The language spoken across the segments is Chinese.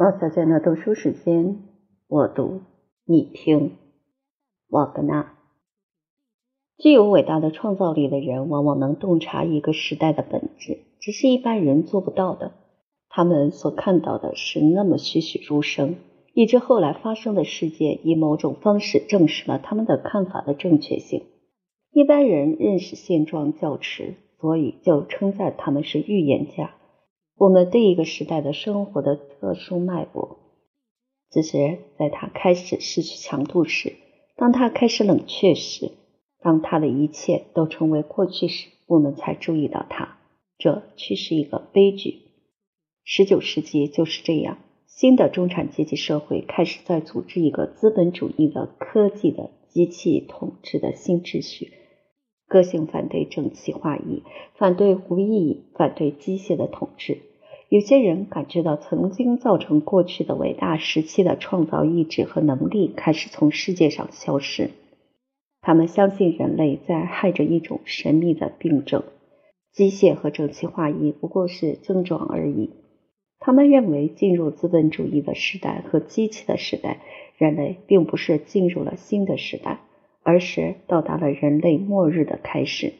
王小娟的读书时间，我读你听。瓦格纳，具有伟大的创造力的人，往往能洞察一个时代的本质，只是一般人做不到的。他们所看到的是那么栩栩如生，以致后来发生的事件以某种方式证实了他们的看法的正确性。一般人认识现状较迟，所以就称赞他们是预言家。我们对一个时代的生活的特殊脉搏，只是在它开始失去强度时，当它开始冷却时，当它的一切都成为过去时，我们才注意到它。这却是一个悲剧。十九世纪就是这样，新的中产阶级社会开始在组织一个资本主义的科技的机器统治的新秩序。个性反对整齐划一，反对无意义，反对机械的统治。有些人感觉到曾经造成过去的伟大时期的创造意志和能力开始从世界上消失。他们相信人类在害着一种神秘的病症，机械和整齐划一不过是症状而已。他们认为进入资本主义的时代和机器的时代，人类并不是进入了新的时代，而是到达了人类末日的开始。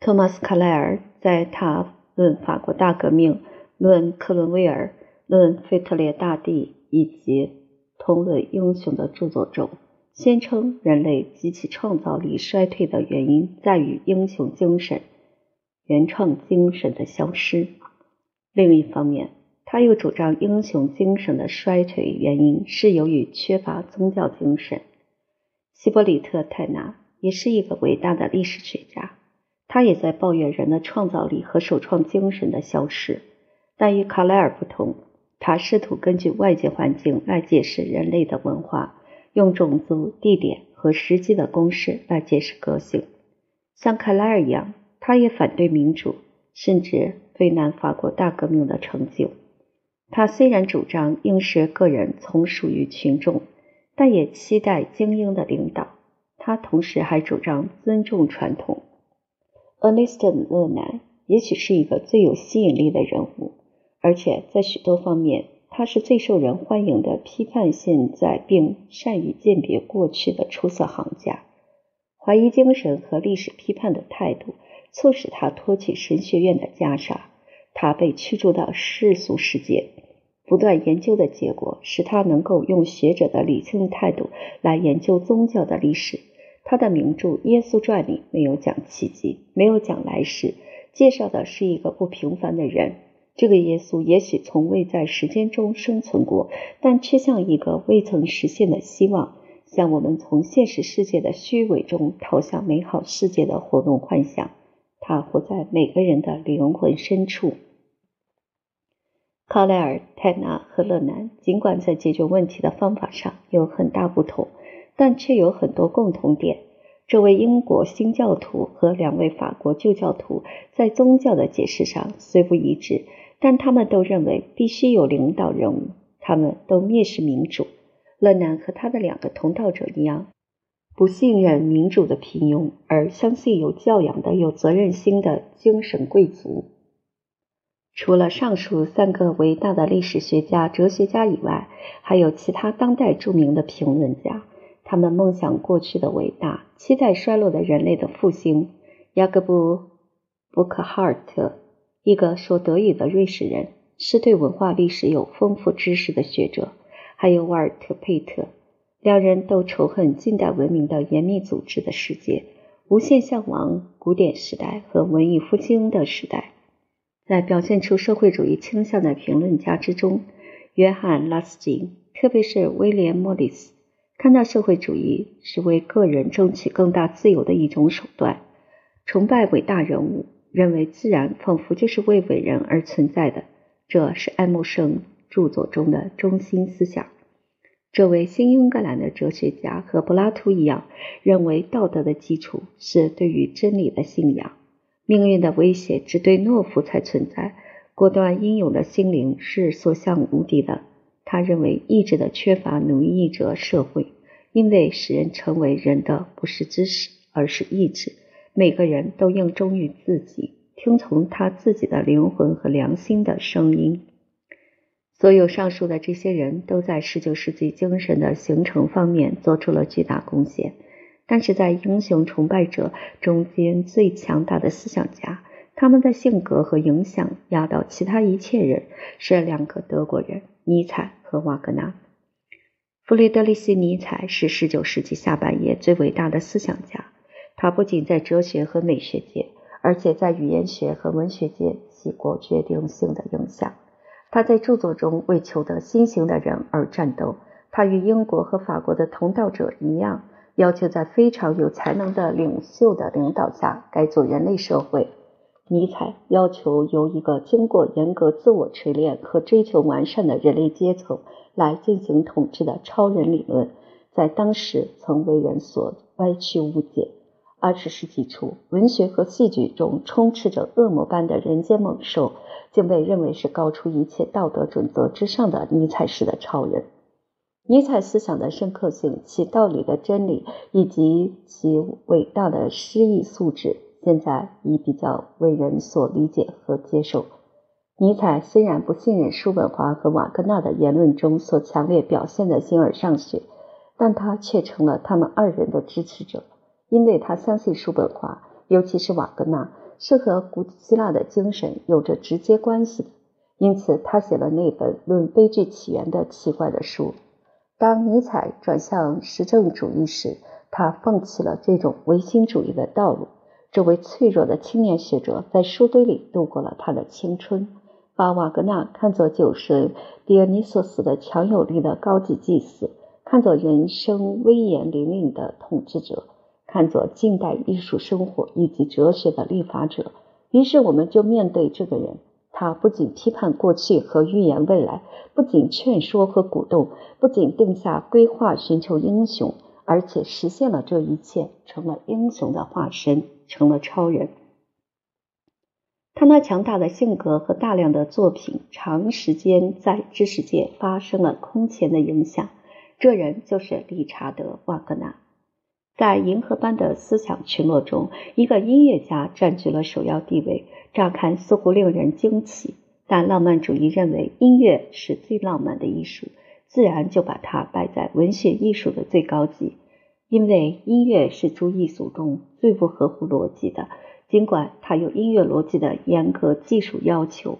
托马斯·卡莱尔在他。论法国大革命，论克伦威尔，论腓特烈大帝以及通论英雄的著作中，宣称人类及其创造力衰退的原因在于英雄精神、原创精神的消失。另一方面，他又主张英雄精神的衰退原因是由于缺乏宗教精神。希伯里特·泰纳也是一个伟大的历史学家。他也在抱怨人的创造力和首创精神的消失，但与卡莱尔不同，他试图根据外界环境来解释人类的文化，用种族、地点和实际的公式来解释个性。像卡莱尔一样，他也反对民主，甚至非难法国大革命的成就。他虽然主张应使个人从属于群众，但也期待精英的领导。他同时还主张尊重传统。Ernest 勒南也许是一个最有吸引力的人物，而且在许多方面，他是最受人欢迎的批判现在并善于鉴别过去的出色行家。怀疑精神和历史批判的态度，促使他脱去神学院的袈裟。他被驱逐到世俗世界，不断研究的结果使他能够用学者的理性态度来研究宗教的历史。他的名著《耶稣传》里没有讲奇迹，没有讲来世，介绍的是一个不平凡的人。这个耶稣也许从未在时间中生存过，但却像一个未曾实现的希望，像我们从现实世界的虚伪中逃向美好世界的活动幻想。他活在每个人的灵魂深处。卡莱尔、泰纳和勒南尽管在解决问题的方法上有很大不同。但却有很多共同点。这位英国新教徒和两位法国旧教徒在宗教的解释上虽不一致，但他们都认为必须有领导人物。他们都蔑视民主。勒南和他的两个同道者一样，不信任民主的平庸，而相信有教养的、有责任心的精神贵族。除了上述三个伟大的历史学家、哲学家以外，还有其他当代著名的评论家。他们梦想过去的伟大，期待衰落的人类的复兴。雅各布·布克哈尔特，一个说德语的瑞士人，是对文化历史有丰富知识的学者；还有瓦尔特·佩特，两人都仇恨近代文明的严密组织的世界，无限向往古典时代和文艺复兴的时代。在表现出社会主义倾向的评论家之中，约翰·拉斯金，特别是威廉·莫里斯。看到社会主义是为个人争取更大自由的一种手段，崇拜伟大人物，认为自然仿佛就是为伟人而存在的，这是爱默生著作中的中心思想。这位新英格兰的哲学家和柏拉图一样，认为道德的基础是对于真理的信仰，命运的威胁只对懦夫才存在，果断英勇的心灵是所向无敌的。他认为意志的缺乏奴役着社会，因为使人成为人的不是知识，而是意志。每个人都应忠于自己，听从他自己的灵魂和良心的声音。所有上述的这些人都在十九世纪精神的形成方面做出了巨大贡献，但是在英雄崇拜者中间最强大的思想家，他们的性格和影响压倒其他一切人，是两个德国人——尼采和瓦格纳。弗雷德里希·尼采是十九世纪下半叶最伟大的思想家。他不仅在哲学和美学界，而且在语言学和文学界起过决定性的影响。他在著作中为求得新型的人而战斗。他与英国和法国的同道者一样，要求在非常有才能的领袖的领导下改组人类社会。尼采要求由一个经过严格自我锤炼和追求完善的人类阶层来进行统治的超人理论，在当时曾为人所歪曲误解。二十世纪初，文学和戏剧中充斥着恶魔般的人间猛兽，竟被认为是高出一切道德准则之上的尼采式的超人。尼采思想的深刻性、其道理的真理以及其伟大的诗意素质。现在已比较为人所理解和接受。尼采虽然不信任叔本华和瓦格纳的言论中所强烈表现的形而上学，但他却成了他们二人的支持者，因为他相信叔本华，尤其是瓦格纳，是和古希腊的精神有着直接关系的。因此，他写了那本论悲剧起源的奇怪的书。当尼采转向实证主义时，他放弃了这种唯心主义的道路。这位脆弱的青年学者在书堆里度过了他的青春，把瓦格纳看作酒神狄俄尼索斯的强有力的高级祭司，看作人生威严凛凛的统治者，看作近代艺术生活以及哲学的立法者。于是，我们就面对这个人，他不仅批判过去和预言未来，不仅劝说和鼓动，不仅定下规划寻求英雄，而且实现了这一切，成了英雄的化身。成了超人。他那强大的性格和大量的作品，长时间在知识界发生了空前的影响。这人就是理查德·瓦格纳。在银河般的思想群落中，一个音乐家占据了首要地位。乍看似乎令人惊奇，但浪漫主义认为音乐是最浪漫的艺术，自然就把它摆在文学艺术的最高级。因为音乐是诸艺术中最不合乎逻辑的，尽管它有音乐逻辑的严格技术要求，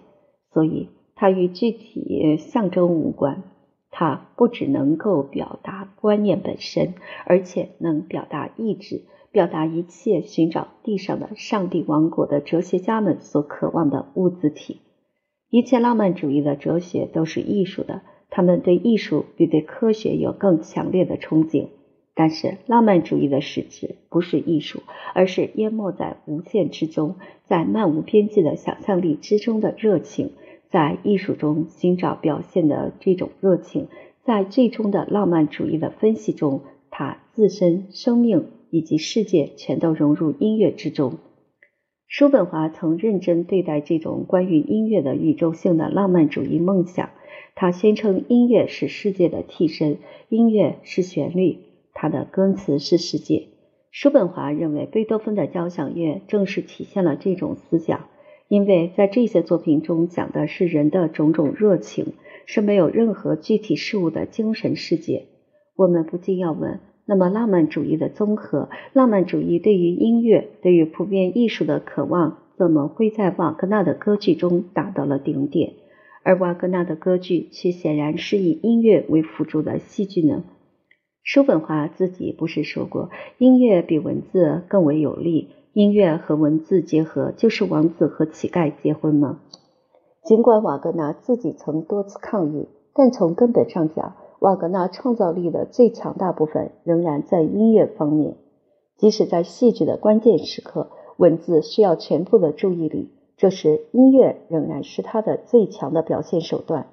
所以它与具体象征无关。它不只能够表达观念本身，而且能表达意志，表达一切寻找地上的上帝王国的哲学家们所渴望的物自体。一切浪漫主义的哲学都是艺术的，他们对艺术比对科学有更强烈的憧憬。但是，浪漫主义的实质不是艺术，而是淹没在无限之中，在漫无边际的想象力之中的热情。在艺术中寻找表现的这种热情，在最终的浪漫主义的分析中，它自身、生命以及世界全都融入音乐之中。叔本华曾认真对待这种关于音乐的宇宙性的浪漫主义梦想。他宣称，音乐是世界的替身，音乐是旋律。他的歌词是世界。叔本华认为，贝多芬的交响乐正是体现了这种思想，因为在这些作品中讲的是人的种种热情，是没有任何具体事物的精神世界。我们不禁要问：那么，浪漫主义的综合，浪漫主义对于音乐、对于普遍艺术的渴望，怎么会在瓦格纳的歌剧中达到了顶点？而瓦格纳的歌剧却显然是以音乐为辅助的戏剧呢？叔本华自己不是说过，音乐比文字更为有力？音乐和文字结合，就是王子和乞丐结婚吗？尽管瓦格纳自己曾多次抗议，但从根本上讲，瓦格纳创造力的最强大部分仍然在音乐方面。即使在戏剧的关键时刻，文字需要全部的注意力，这时音乐仍然是他的最强的表现手段。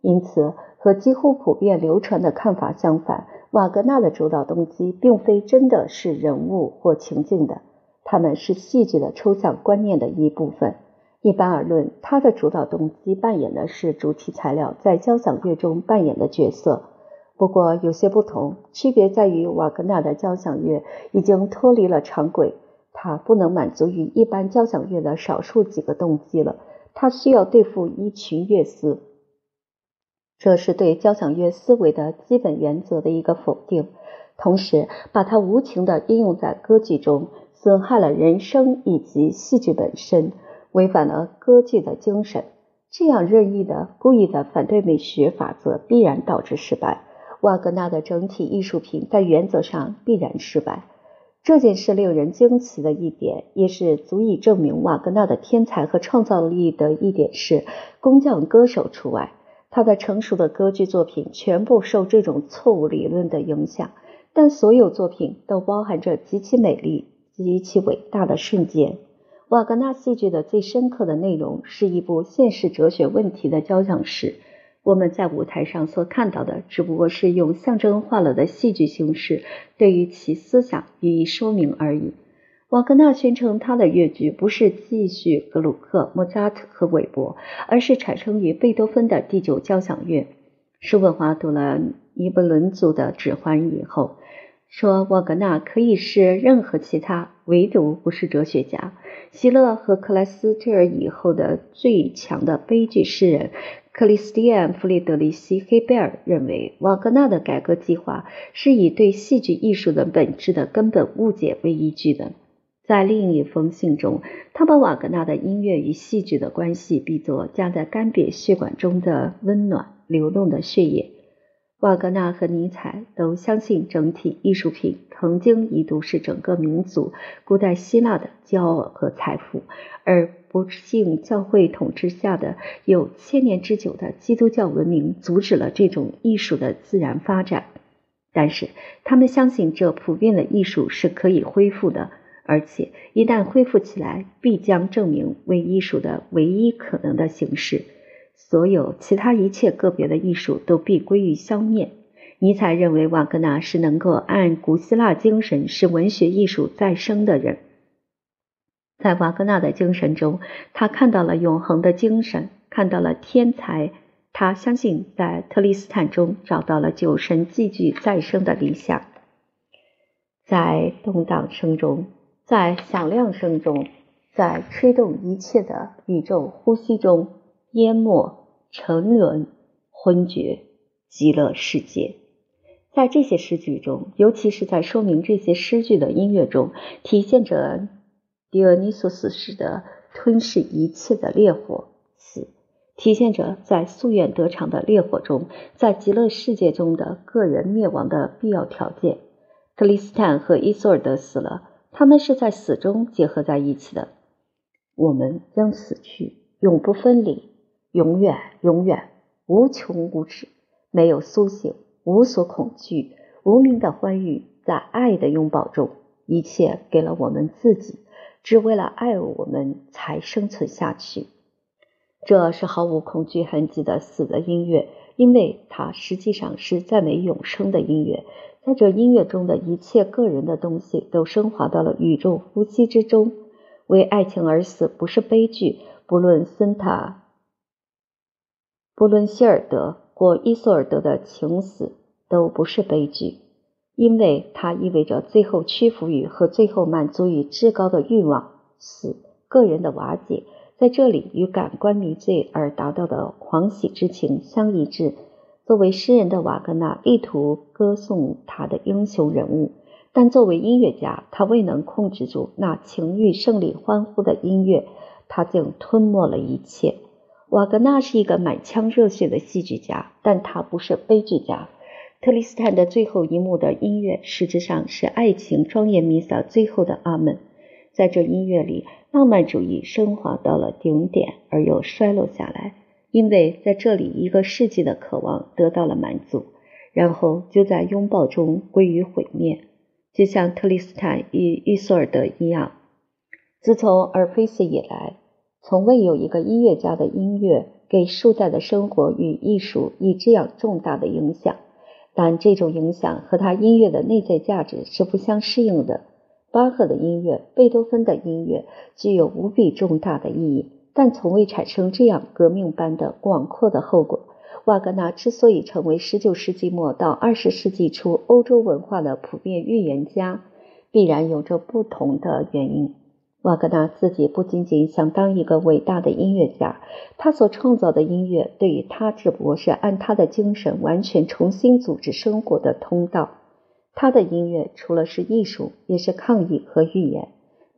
因此，和几乎普遍流传的看法相反。瓦格纳的主导动机并非真的是人物或情境的，他们是戏剧的抽象观念的一部分。一般而论，他的主导动机扮演的是主题材料在交响乐中扮演的角色。不过有些不同，区别在于瓦格纳的交响乐已经脱离了常轨，他不能满足于一般交响乐的少数几个动机了，他需要对付一群乐思。这是对交响乐思维的基本原则的一个否定，同时把它无情地应用在歌剧中，损害了人生以及戏剧本身，违反了歌剧的精神。这样任意的、故意的反对美学法则，必然导致失败。瓦格纳的整体艺术品在原则上必然失败。这件事令人惊奇的一点，也是足以证明瓦格纳的天才和创造力的一点是，工匠歌手除外，他的成熟的歌剧作品全部受这种错误理论的影响。但所有作品都包含着极其美丽、极其伟大的瞬间。瓦格纳戏剧的最深刻的内容是一部现实哲学问题的交响诗。我们在舞台上所看到的，只不过是用象征化了的戏剧形式对于其思想予以说明而已。瓦格纳宣称，他的乐剧不是继续格鲁克、莫扎特和韦伯，而是产生于贝多芬的第九交响乐。叔本华读了尼伯伦族的指环以后，说瓦格纳可以是任何其他，唯独不是哲学家。希勒和克莱斯特尔以后的最强的悲剧诗人。克里斯蒂安·弗里德里希·黑贝尔认为，瓦格纳的改革计划是以对戏剧艺术的本质的根本误解为依据的。在另一封信中，他把瓦格纳的音乐与戏剧的关系比作夹在干瘪血管中的温暖流动的血液。瓦格纳和尼采都相信，整体艺术品曾经一度是整个民族古代希腊的骄傲和财富，而不幸教会统治下的有千年之久的基督教文明阻止了这种艺术的自然发展。但是，他们相信这普遍的艺术是可以恢复的，而且一旦恢复起来，必将证明为艺术的唯一可能的形式。所有其他一切个别的艺术都必归于消灭。尼采认为瓦格纳是能够按古希腊精神使文学艺术再生的人。在瓦格纳的精神中，他看到了永恒的精神，看到了天才。他相信在特里斯坦中找到了酒神继续再生的理想。在动荡声中，在响亮声中，在吹动一切的宇宙呼吸中。淹没、沉沦、昏厥、极乐世界，在这些诗句中，尤其是在说明这些诗句的音乐中，体现着狄俄尼索斯式的吞噬一切的烈火，死，体现着在夙愿得偿的烈火中，在极乐世界中的个人灭亡的必要条件。特里斯坦和伊索尔德死了，他们是在死中结合在一起的。我们将死去，永不分离。永远，永远，无穷无止，没有苏醒，无所恐惧，无名的欢愉，在爱的拥抱中，一切给了我们自己，只为了爱我们才生存下去。这是毫无恐惧痕迹的死的音乐，因为它实际上是赞美永生的音乐。在这音乐中的一切个人的东西都升华到了宇宙呼吸之中。为爱情而死不是悲剧，不论森塔。不论希尔德或伊索尔德的情死都不是悲剧，因为它意味着最后屈服于和最后满足于至高的欲望。死，个人的瓦解，在这里与感官迷醉而达到的狂喜之情相一致。作为诗人的瓦格纳力图歌颂他的英雄人物，但作为音乐家，他未能控制住那情欲胜利欢呼的音乐，他竟吞没了一切。瓦格纳是一个满腔热血的戏剧家，但他不是悲剧家。特里斯坦的最后一幕的音乐，实质上是爱情庄严弥撒最后的阿门。在这音乐里，浪漫主义升华到了顶点，而又衰落下来，因为在这里，一个世纪的渴望得到了满足，然后就在拥抱中归于毁灭，就像特里斯坦与伊索尔德一样。自从尔菲斯以来。从未有一个音乐家的音乐给数代的生活与艺术以这样重大的影响，但这种影响和他音乐的内在价值是不相适应的。巴赫的音乐、贝多芬的音乐具有无比重大的意义，但从未产生这样革命般的广阔的后果。瓦格纳之所以成为19世纪末到20世纪初欧洲文化的普遍预言家，必然有着不同的原因。瓦格纳自己不仅仅想当一个伟大的音乐家，他所创造的音乐对于他只不过是按他的精神完全重新组织生活的通道。他的音乐除了是艺术，也是抗议和预言。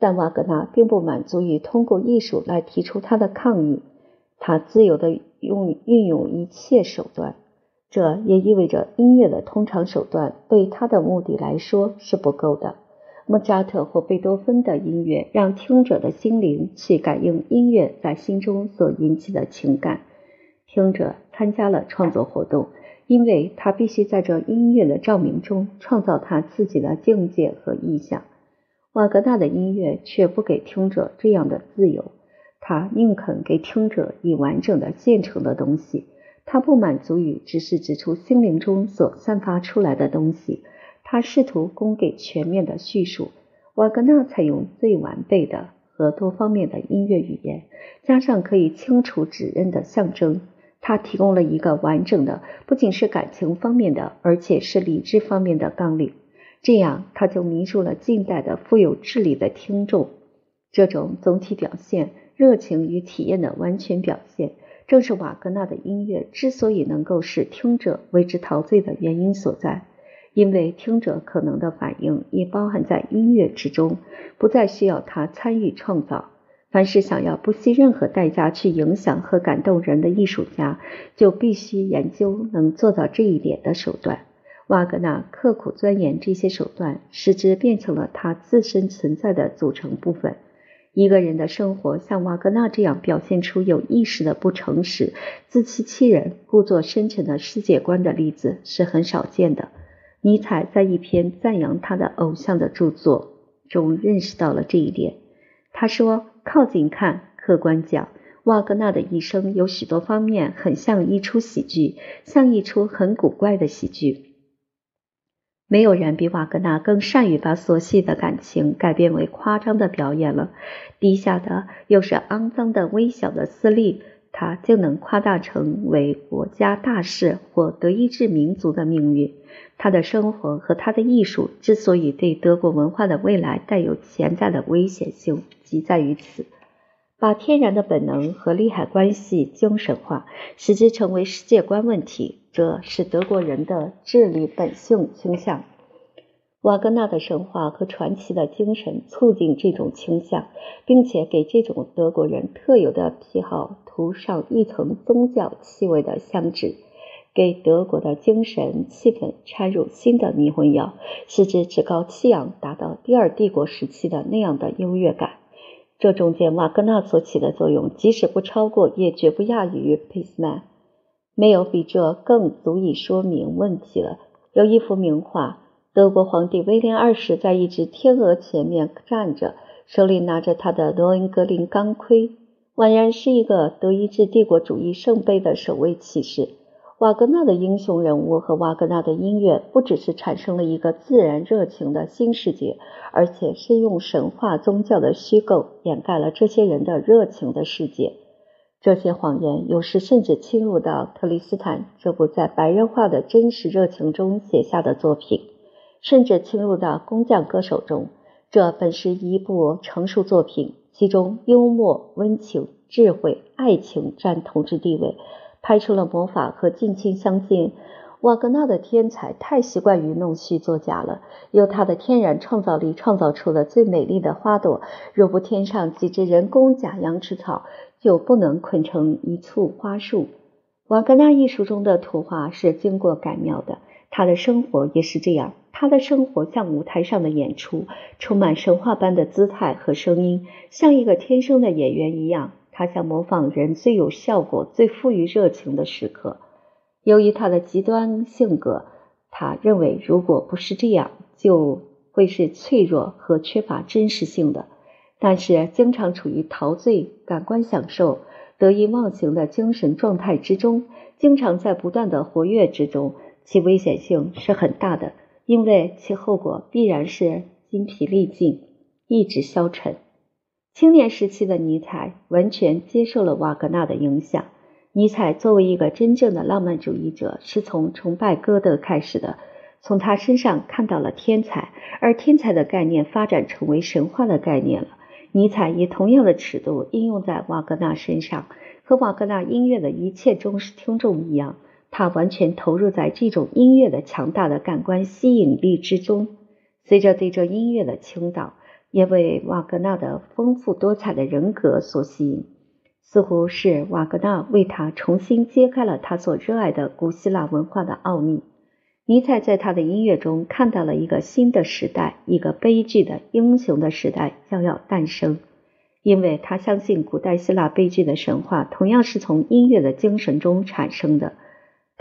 但瓦格纳并不满足于通过艺术来提出他的抗议，他自由的用运用一切手段。这也意味着音乐的通常手段对他的目的来说是不够的。莫扎特或贝多芬的音乐让听者的心灵去感应音乐在心中所引起的情感。听者参加了创作活动，因为他必须在这音乐的照明中创造他自己的境界和意象。瓦格纳的音乐却不给听者这样的自由，他宁肯给听者以完整的现成的东西。他不满足于只是指出心灵中所散发出来的东西。他试图供给全面的叙述。瓦格纳采用最完备的和多方面的音乐语言，加上可以清楚指认的象征。他提供了一个完整的，不仅是感情方面的，而且是理智方面的纲领。这样，他就迷住了近代的富有智力的听众。这种总体表现，热情与体验的完全表现，正是瓦格纳的音乐之所以能够使听者为之陶醉的原因所在。因为听者可能的反应已包含在音乐之中，不再需要他参与创造。凡是想要不惜任何代价去影响和感动人的艺术家，就必须研究能做到这一点的手段。瓦格纳刻苦钻研这些手段，使之变成了他自身存在的组成部分。一个人的生活像瓦格纳这样表现出有意识的不诚实、自欺欺人、故作深沉的世界观的例子是很少见的。尼采在一篇赞扬他的偶像的著作中认识到了这一点。他说：“靠近看，客观讲，瓦格纳的一生有许多方面很像一出喜剧，像一出很古怪的喜剧。没有人比瓦格纳更善于把琐细的感情改编为夸张的表演了。低下的又是肮脏的微小的私利，他就能夸大成为国家大事或德意志民族的命运。”他的生活和他的艺术之所以对德国文化的未来带有潜在的危险性，即在于此：把天然的本能和利害关系精神化，使之成为世界观问题。这是德国人的智力本性倾向。瓦格纳的神话和传奇的精神促进这种倾向，并且给这种德国人特有的癖好涂上一层宗教气味的香脂。给德国的精神气氛掺入新的迷魂药，使之趾高气扬，达到第二帝国时期的那样的优越感。这中间瓦格纳所起的作用，即使不超过，也绝不亚于佩斯曼。没有比这更足以说明问题了。有一幅名画，德国皇帝威廉二世在一只天鹅前面站着，手里拿着他的罗恩格林钢盔，宛然是一个德意志帝国主义圣杯的守卫骑士。瓦格纳的英雄人物和瓦格纳的音乐，不只是产生了一个自然热情的新世界，而且是用神话宗教的虚构掩盖了这些人的热情的世界。这些谎言有时甚至侵入到特里斯坦这部在白人化的真实热情中写下的作品，甚至侵入到工匠歌手中。这本是一部成熟作品，其中幽默、温情、智慧、爱情占统治地位。拍出了魔法和近亲相近。瓦格纳的天才太习惯于弄虚作假了，用他的天然创造力创造出了最美丽的花朵。若不添上几只人工假羊齿草，就不能捆成一簇花束。瓦格纳艺术中的图画是经过改描的，他的生活也是这样。他的生活像舞台上的演出，充满神话般的姿态和声音，像一个天生的演员一样。他想模仿人最有效果、最富于热情的时刻。由于他的极端性格，他认为如果不是这样，就会是脆弱和缺乏真实性的。但是，经常处于陶醉、感官享受、得意忘形的精神状态之中，经常在不断的活跃之中，其危险性是很大的，因为其后果必然是精疲力尽、意志消沉。青年时期的尼采完全接受了瓦格纳的影响。尼采作为一个真正的浪漫主义者，是从崇拜歌德开始的，从他身上看到了天才，而天才的概念发展成为神话的概念了。尼采以同样的尺度应用在瓦格纳身上，和瓦格纳音乐的一切忠实听众一样，他完全投入在这种音乐的强大的感官吸引力之中。随着对这音乐的倾倒，也为瓦格纳的丰富多彩的人格所吸引，似乎是瓦格纳为他重新揭开了他所热爱的古希腊文化的奥秘。尼采在他的音乐中看到了一个新的时代，一个悲剧的英雄的时代将要诞生，因为他相信古代希腊悲剧的神话同样是从音乐的精神中产生的。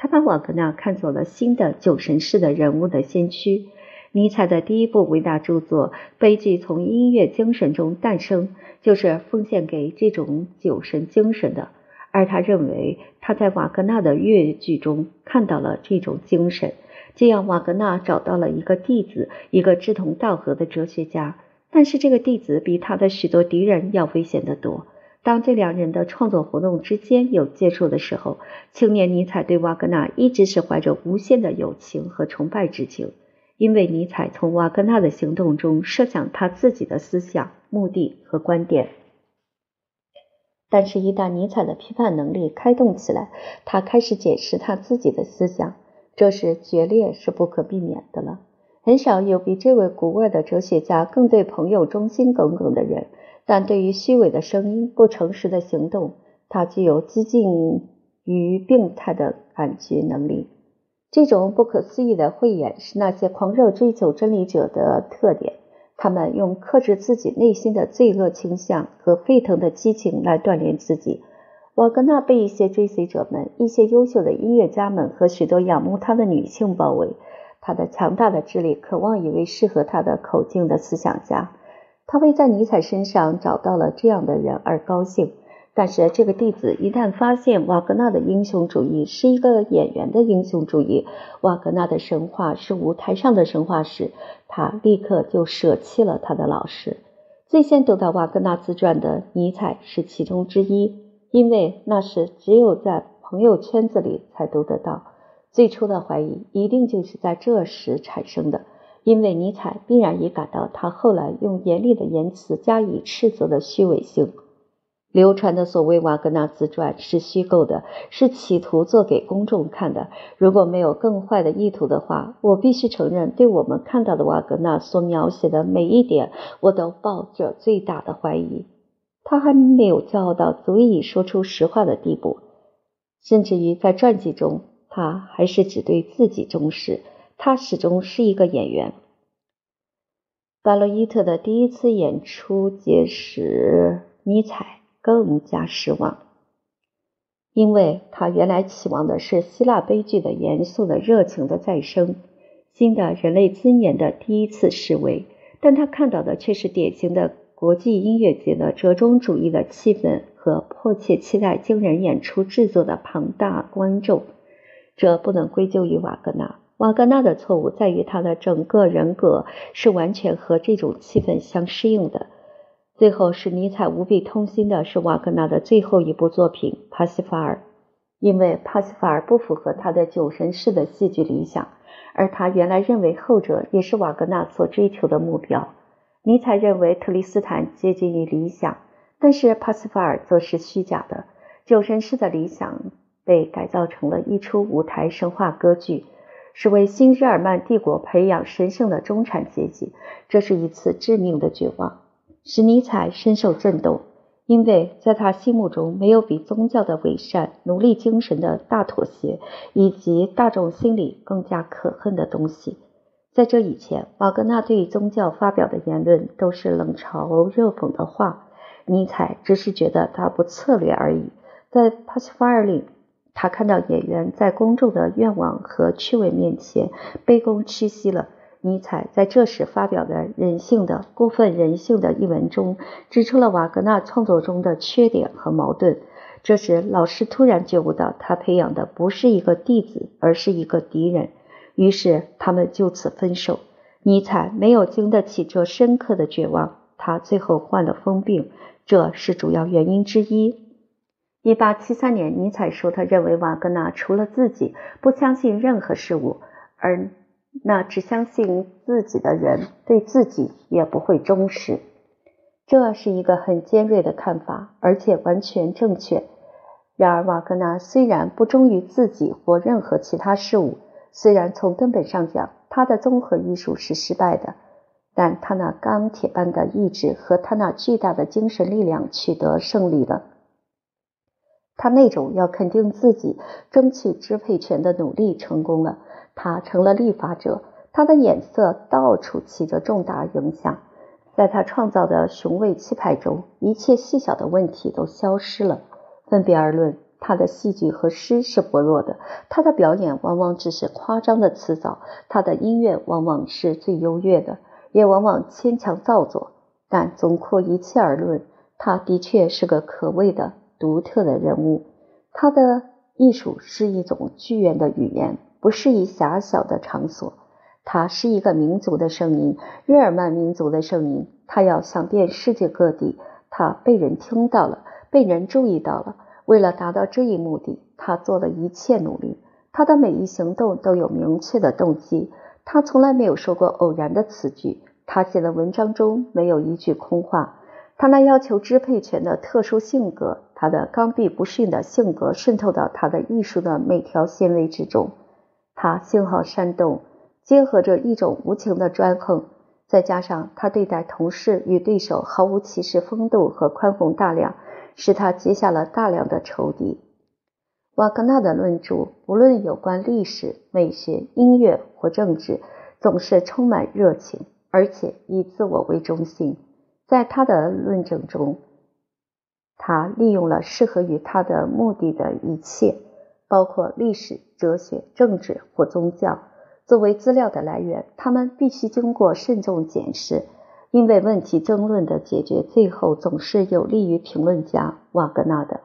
他把瓦格纳看作了新的酒神式的人物的先驱。尼采的第一部伟大著作《悲剧从音乐精神中诞生》，就是奉献给这种酒神精神的。而他认为他在瓦格纳的乐剧中看到了这种精神。这样，瓦格纳找到了一个弟子，一个志同道合的哲学家。但是，这个弟子比他的许多敌人要危险得多。当这两人的创作活动之间有接触的时候，青年尼采对瓦格纳一直是怀着无限的友情和崇拜之情，因为尼采从瓦格纳的行动中设想他自己的思想、目的和观点。但是，一旦尼采的批判能力开动起来，他开始解释他自己的思想。这时决裂是不可避免的了。很少有比这位古怪的哲学家更对朋友忠心耿耿的人，但对于虚伪的声音、不诚实的行动，他具有激进与病态的感觉能力。这种不可思议的慧眼是那些狂热追求真理者的特点。他们用克制自己内心的罪恶倾向和沸腾的激情来锻炼自己。瓦格纳被一些追随者们、一些优秀的音乐家们和许多仰慕他的女性包围。他的强大的智力渴望一位适合他的口径的思想家。他为在尼采身上找到了这样的人而高兴。但是，这个弟子一旦发现瓦格纳的英雄主义是一个演员的英雄主义，瓦格纳的神话是舞台上的神话时，他立刻就舍弃了他的老师。最先读到瓦格纳自传的尼采是其中之一。因为那是只有在朋友圈子里才读得到。最初的怀疑一定就是在这时产生的，因为尼采必然已感到他后来用严厉的言辞加以斥责的虚伪性。流传的所谓瓦格纳自传是虚构的，是企图做给公众看的。如果没有更坏的意图的话，我必须承认，对我们看到的瓦格纳所描写的每一点，我都抱着最大的怀疑。他还没有骄傲到足以说出实话的地步，甚至于在传记中，他还是只对自己忠实。他始终是一个演员。巴洛伊特的第一次演出结使尼采更加失望，因为他原来期望的是希腊悲剧的严肃的热情的再生，新的人类尊严的第一次示威，但他看到的却是典型的。国际音乐节的折中主义的气氛和迫切期待惊人演出制作的庞大观众，这不能归咎于瓦格纳。瓦格纳的错误在于他的整个人格是完全和这种气氛相适应的。最后使尼采无比痛心的是瓦格纳的最后一部作品《帕西法尔》，因为帕西法尔不符合他的酒神式的戏剧理想，而他原来认为后者也是瓦格纳所追求的目标。尼采认为特里斯坦接近于理想，但是帕斯法尔则是虚假的。酒神式的理想被改造成了一出舞台神话歌剧，是为新日耳曼帝国培养神圣的中产阶级。这是一次致命的绝望，使尼采深受震动，因为在他心目中没有比宗教的伪善、奴隶精神的大妥协以及大众心理更加可恨的东西。在这以前，瓦格纳对宗教发表的言论都是冷嘲热讽的话。尼采只是觉得他不策略而已。在帕西法尔里，他看到演员在公众的愿望和趣味面前卑躬屈膝了。尼采在这时发表的《人性的过分人性》的一文中，指出了瓦格纳创作中的缺点和矛盾。这时，老师突然觉悟到，他培养的不是一个弟子，而是一个敌人。于是他们就此分手。尼采没有经得起这深刻的绝望，他最后患了疯病，这是主要原因之一。一八七三年，尼采说，他认为瓦格纳除了自己不相信任何事物，而那只相信自己的人对自己也不会忠实。这是一个很尖锐的看法，而且完全正确。然而，瓦格纳虽然不忠于自己或任何其他事物，虽然从根本上讲，他的综合艺术是失败的，但他那钢铁般的意志和他那巨大的精神力量取得胜利了。他那种要肯定自己、争取支配权的努力成功了。他成了立法者，他的眼色到处起着重大影响。在他创造的雄伟气派中，一切细小的问题都消失了。分别而论，他的戏剧和诗是薄弱的，他的表演往往只是夸张的辞藻，他的音乐往往是最优越的，也往往牵强造作。但总括一切而论，他的确是个可畏的、独特的人物。他的艺术是一种剧院的语言。不适宜狭小的场所。他是一个民族的声音，日耳曼民族的声音。他要响遍世界各地。他被人听到了，被人注意到了。为了达到这一目的，他做了一切努力。他的每一行动都有明确的动机。他从来没有说过偶然的词句。他写的文章中没有一句空话。他那要求支配权的特殊性格，他的刚愎不驯的性格渗透到他的艺术的每条纤维之中。他性好煽动，结合着一种无情的专横，再加上他对待同事与对手毫无歧视风度和宽宏大量，使他结下了大量的仇敌。瓦格纳的论著，不论有关历史、美学、音乐或政治，总是充满热情，而且以自我为中心。在他的论证中，他利用了适合于他的目的的一切。包括历史、哲学、政治或宗教作为资料的来源，他们必须经过慎重检视，因为问题争论的解决最后总是有利于评论家瓦格纳的。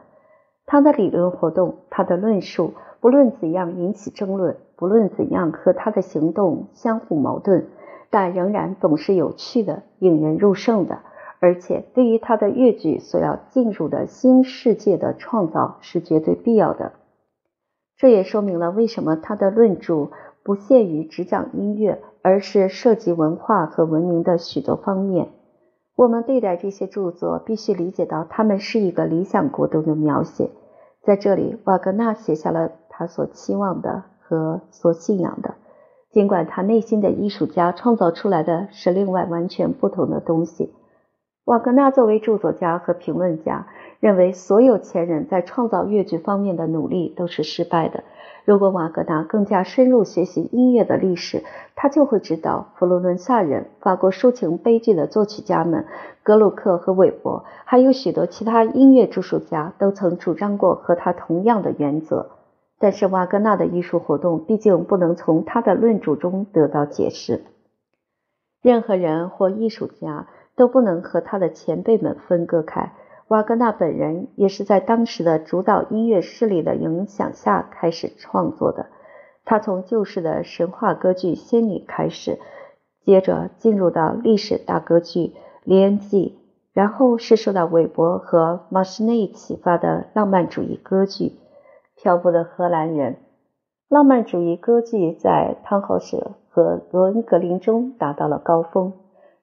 他的理论活动，他的论述，不论怎样引起争论，不论怎样和他的行动相互矛盾，但仍然总是有趣的、引人入胜的，而且对于他的乐剧所要进入的新世界的创造是绝对必要的。这也说明了为什么他的论著不限于只讲音乐，而是涉及文化和文明的许多方面。我们对待这些著作，必须理解到他们是一个理想国度的描写。在这里，瓦格纳写下了他所期望的和所信仰的，尽管他内心的艺术家创造出来的是另外完全不同的东西。瓦格纳作为著作家和评论家。认为所有前人在创造乐剧方面的努力都是失败的。如果瓦格纳更加深入学习音乐的历史，他就会知道佛罗伦萨人、法国抒情悲剧的作曲家们、格鲁克和韦伯，还有许多其他音乐著述家都曾主张过和他同样的原则。但是瓦格纳的艺术活动毕竟不能从他的论著中得到解释。任何人或艺术家都不能和他的前辈们分割开。瓦格纳本人也是在当时的主导音乐势力的影响下开始创作的。他从旧式的神话歌剧《仙女》开始，接着进入到历史大歌剧《连记》，然后是受到韦伯和马什内启发的浪漫主义歌剧《漂泊的荷兰人》。浪漫主义歌剧在汤豪舍和罗恩格林中达到了高峰。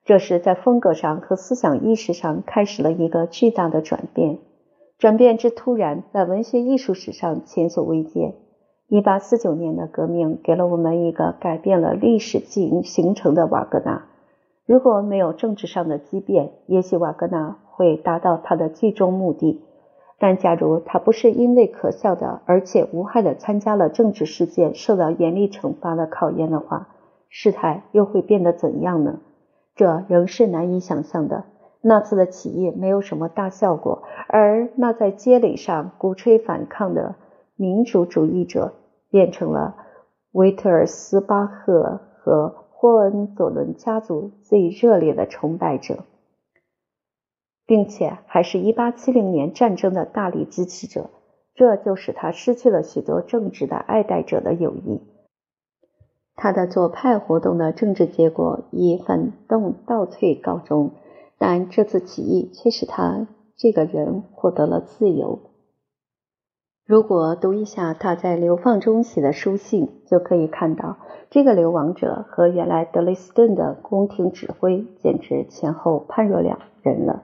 这是在风格上和思想意识上开始了一个巨大的转变，转变之突然，在文学艺术史上前所未见。一八四九年的革命给了我们一个改变了历史形形成的瓦格纳。如果没有政治上的激变，也许瓦格纳会达到他的最终目的。但假如他不是因为可笑的而且无害的参加了政治事件，受到严厉惩罚的考验的话，事态又会变得怎样呢？这仍是难以想象的。那次的起义没有什么大效果，而那在街垒上鼓吹反抗的民主主义者，变成了维特尔斯巴赫和霍恩佐伦家族最热烈的崇拜者，并且还是一八七零年战争的大力支持者。这就使他失去了许多政治的爱戴者的友谊。他的左派活动的政治结果以反动倒退告终，但这次起义却使他这个人获得了自由。如果读一下他在流放中写的书信，就可以看到这个流亡者和原来德累斯顿的宫廷指挥简直前后判若两人了。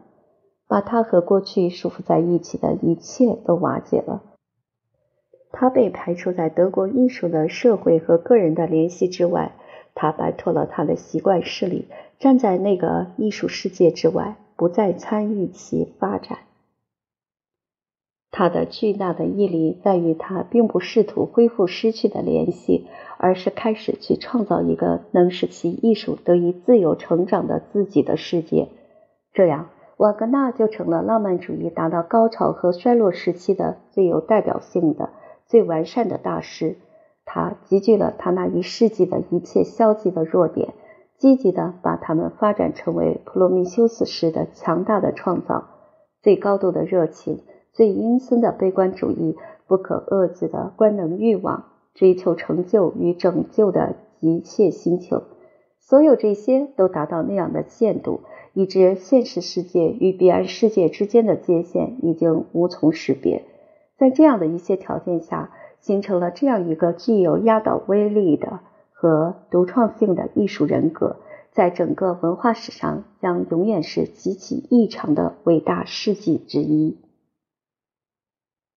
把他和过去束缚在一起的一切都瓦解了。他被排除在德国艺术的社会和个人的联系之外，他摆脱了他的习惯势力，站在那个艺术世界之外，不再参与其发展。他的巨大的毅力在于，他并不试图恢复失去的联系，而是开始去创造一个能使其艺术得以自由成长的自己的世界。这样，瓦格纳就成了浪漫主义达到高潮和衰落时期的最有代表性的。最完善的大师，他集聚了他那一世纪的一切消极的弱点，积极的把他们发展成为普罗米修斯式的强大的创造。最高度的热情，最阴森的悲观主义，不可遏制的官能欲望，追求成就与拯救的急切心情，所有这些都达到那样的限度，以致现实世界与彼岸世界之间的界限已经无从识别。在这样的一些条件下，形成了这样一个具有压倒威力的和独创性的艺术人格，在整个文化史上将永远是极其异常的伟大事迹之一。